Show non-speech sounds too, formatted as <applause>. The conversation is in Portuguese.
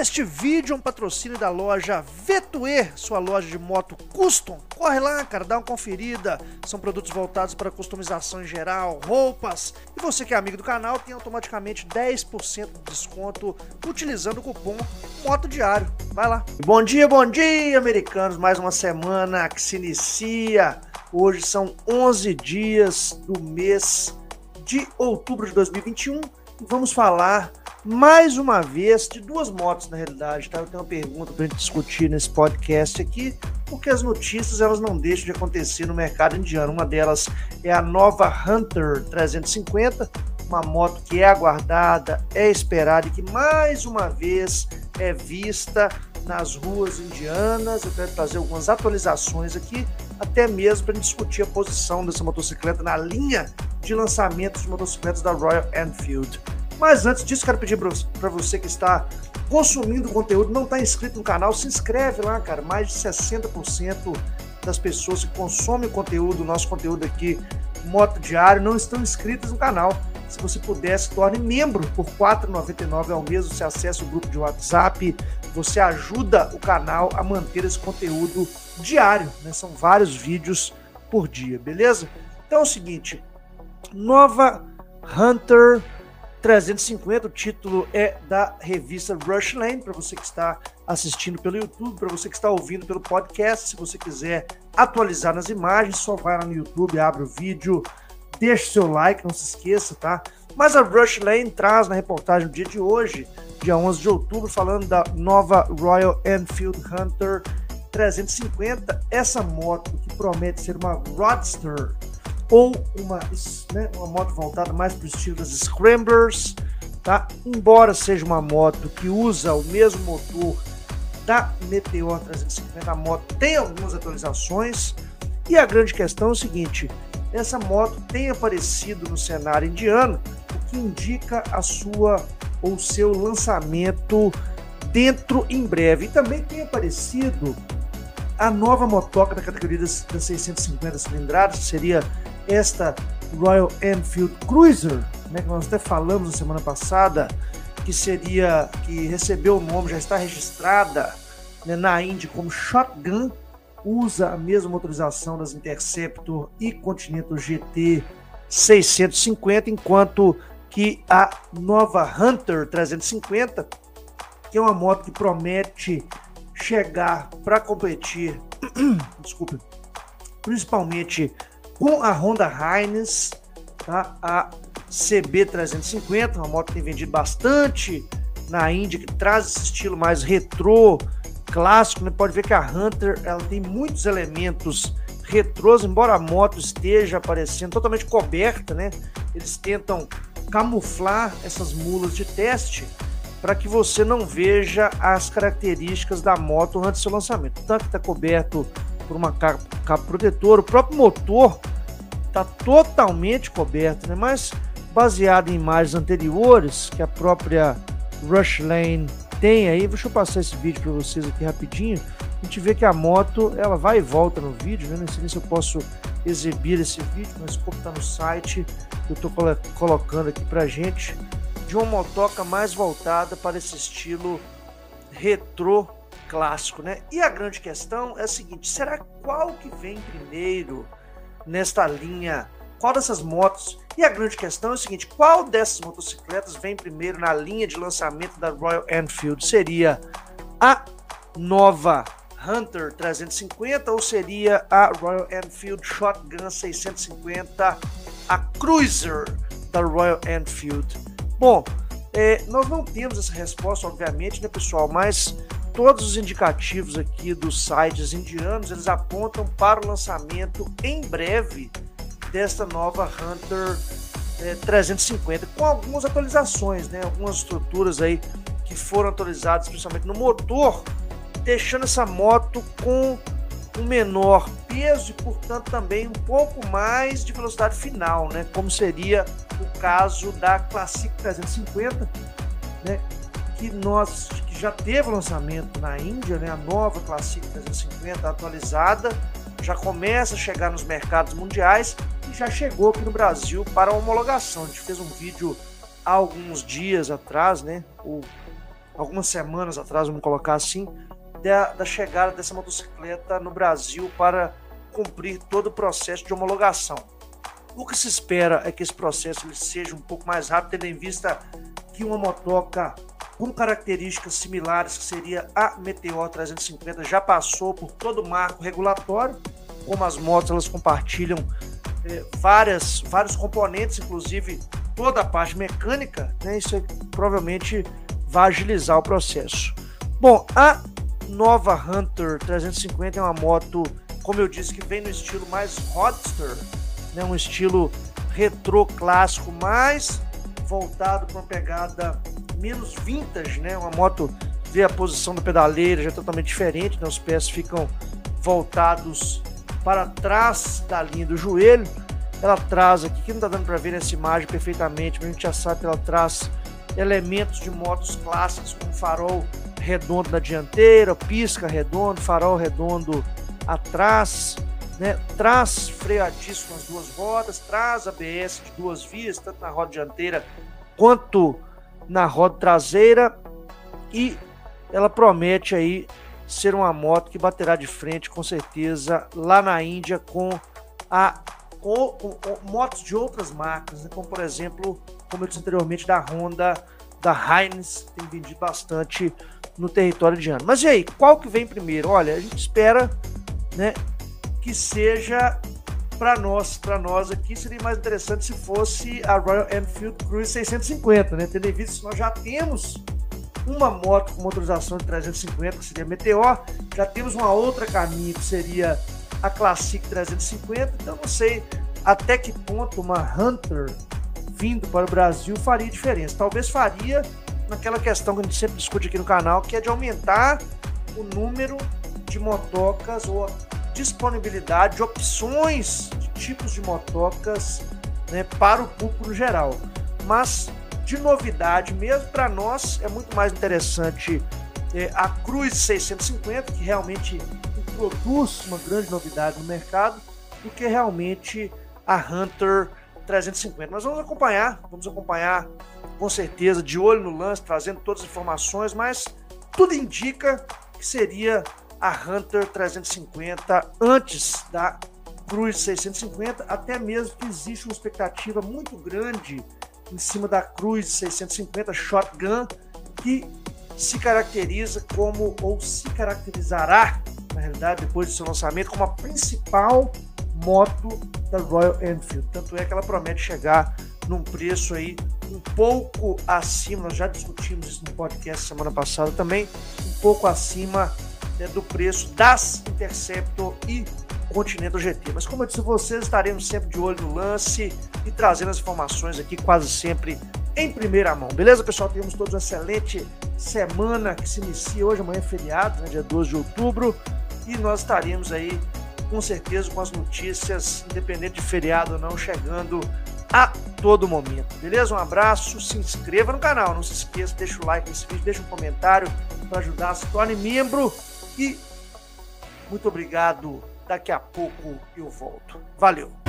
Este vídeo é um patrocínio da loja Vetue, sua loja de moto custom. Corre lá, cara, dá uma conferida. São produtos voltados para customização em geral, roupas. E você que é amigo do canal tem automaticamente 10% de desconto utilizando o cupom Moto Diário. Vai lá. Bom dia, bom dia, americanos. Mais uma semana que se inicia. Hoje são 11 dias do mês de outubro de 2021 e vamos falar mais uma vez de duas motos na realidade, tá? Eu tenho uma pergunta para gente discutir nesse podcast aqui, porque as notícias elas não deixam de acontecer no mercado indiano. Uma delas é a nova Hunter 350, uma moto que é aguardada, é esperada e que mais uma vez é vista nas ruas indianas. Eu quero trazer algumas atualizações aqui, até mesmo para discutir a posição dessa motocicleta na linha de lançamentos de motocicletas da Royal Enfield. Mas antes disso, quero pedir para você que está consumindo conteúdo, não está inscrito no canal, se inscreve lá, cara. Mais de 60% das pessoas que consomem conteúdo, nosso conteúdo aqui, Moto Diário, não estão inscritas no canal. Se você puder, se torne membro por R$ 4,99 ao mês. Você acessa o grupo de WhatsApp, você ajuda o canal a manter esse conteúdo diário. Né? São vários vídeos por dia, beleza? Então é o seguinte: nova Hunter 350, o título é da revista Rushland, para você que está assistindo pelo YouTube, para você que está ouvindo pelo podcast, se você quiser atualizar nas imagens, só vai lá no YouTube, abre o vídeo, deixa seu like, não se esqueça, tá? Mas a Rushland traz na reportagem do dia de hoje, dia 11 de outubro, falando da nova Royal Enfield Hunter 350, essa moto que promete ser uma Roadster ou uma, né, uma moto voltada mais para o estilo das Scramblers, tá? Embora seja uma moto que usa o mesmo motor da Meteor 350, a moto tem algumas atualizações e a grande questão é o seguinte: essa moto tem aparecido no cenário indiano, o que indica a sua ou seu lançamento dentro em breve. E também tem aparecido a nova motoca da categoria das 650 cilindradas, que seria esta Royal Enfield Cruiser, né, que nós até falamos na semana passada, que seria que recebeu o nome, já está registrada né, na Indy como Shotgun, usa a mesma motorização das Interceptor e Continental GT 650, enquanto que a nova Hunter 350, que é uma moto que promete chegar para competir, <clears throat> desculpe, principalmente com a Honda Heinz, tá? a CB350, uma moto que tem vendido bastante na Índia, que traz esse estilo mais retrô, clássico. Né? Pode ver que a Hunter ela tem muitos elementos retrôs, embora a moto esteja aparecendo totalmente coberta, né? Eles tentam camuflar essas mulas de teste para que você não veja as características da moto antes do seu lançamento. Tanto que está coberto por uma capa, capa protetora, o próprio motor está totalmente coberto, né? mas baseado em imagens anteriores que a própria Rushlane tem aí, deixa eu passar esse vídeo para vocês aqui rapidinho, a gente vê que a moto ela vai e volta no vídeo, né? não sei se eu posso exibir esse vídeo, mas como está no site, eu estou colocando aqui para gente de uma motoca mais voltada para esse estilo retrô clássico, né? E a grande questão é a seguinte: será qual que vem primeiro nesta linha? Qual dessas motos? E a grande questão é o seguinte: qual dessas motocicletas vem primeiro na linha de lançamento da Royal Enfield? Seria a nova Hunter 350 ou seria a Royal Enfield Shotgun 650, a Cruiser da Royal Enfield? Bom, é, nós não temos essa resposta, obviamente, né, pessoal? Mas todos os indicativos aqui dos sites indianos eles apontam para o lançamento em breve desta nova Hunter é, 350 com algumas atualizações, né? Algumas estruturas aí que foram atualizadas, principalmente no motor, deixando essa moto com um menor peso e, portanto, também um pouco mais de velocidade final, né? Como seria o caso da Classic 350, né? Que nós já teve lançamento na Índia, né? A nova Classic 350 atualizada já começa a chegar nos mercados mundiais e já chegou aqui no Brasil para homologação. A gente fez um vídeo há alguns dias atrás, né, ou algumas semanas atrás, vamos colocar assim, da, da chegada dessa motocicleta no Brasil para cumprir todo o processo de homologação. O que se espera é que esse processo seja um pouco mais rápido, tendo em vista que uma motoca com características similares, que seria a Meteor 350, já passou por todo o marco regulatório. Como as motos elas compartilham é, várias, vários componentes, inclusive toda a parte mecânica, né, isso provavelmente vai agilizar o processo. Bom, a nova Hunter 350 é uma moto, como eu disse, que vem no estilo mais roadster, né, um estilo retrô clássico, mais voltado para uma pegada menos vintage, né, uma moto vê a posição do pedaleiro já é totalmente diferente, né, os pés ficam voltados para trás da linha do joelho. Ela traz aqui, que não está dando para ver nessa imagem perfeitamente, mas a gente já sabe que ela traz elementos de motos clássicos, como farol redondo na dianteira, pisca redondo, farol redondo atrás, né? traz freio a disco nas duas rodas, traz ABS de duas vias, tanto na roda dianteira quanto na roda traseira e ela promete aí ser uma moto que baterá de frente com certeza lá na Índia com a motos de outras marcas, né? como por exemplo, como eu disse anteriormente, da Honda, da Heinz, tem vendido bastante no território indiano. Mas e aí, qual que vem primeiro? Olha, a gente espera, né, que seja para nós, para nós aqui seria mais interessante se fosse a Royal Enfield Cruise 650, né? Tendo em vista que nós já temos uma moto com motorização de 350, que seria Meteor, já temos uma outra caminho que seria a Classic 350, então não sei até que ponto uma Hunter vindo para o Brasil faria diferença. Talvez faria naquela questão que a gente sempre discute aqui no canal, que é de aumentar o número de motocas ou a disponibilidade de opções de tipos de motocas né, para o público no geral. Mas de novidade mesmo para nós é muito mais interessante é, a Cruz 650 que realmente introduz uma grande novidade no mercado do que realmente a Hunter 350. Nós vamos acompanhar, vamos acompanhar com certeza, de olho no lance, trazendo todas as informações, mas tudo indica que seria a Hunter 350 antes da Cruise 650, até mesmo que existe uma expectativa muito grande em cima da Cruise 650 Shotgun, que se caracteriza como, ou se caracterizará, na realidade, depois do seu lançamento, como a principal moto da Royal Enfield. Tanto é que ela promete chegar num preço aí um pouco acima, nós já discutimos isso no podcast semana passada também, um pouco acima né, do preço das Interceptor e Continental GT. Mas como eu disse, vocês estaremos sempre de olho no lance e trazendo as informações aqui quase sempre em primeira mão. Beleza, pessoal? Temos todos uma excelente semana que se inicia hoje, amanhã é feriado, né, dia 12 de outubro, e nós estaremos aí com certeza com as notícias, independente de feriado ou não, chegando a todo momento. Beleza? Um abraço, se inscreva no canal, não se esqueça, deixa o like nesse vídeo, deixa um comentário para ajudar, se torne membro e muito obrigado. Daqui a pouco eu volto. Valeu!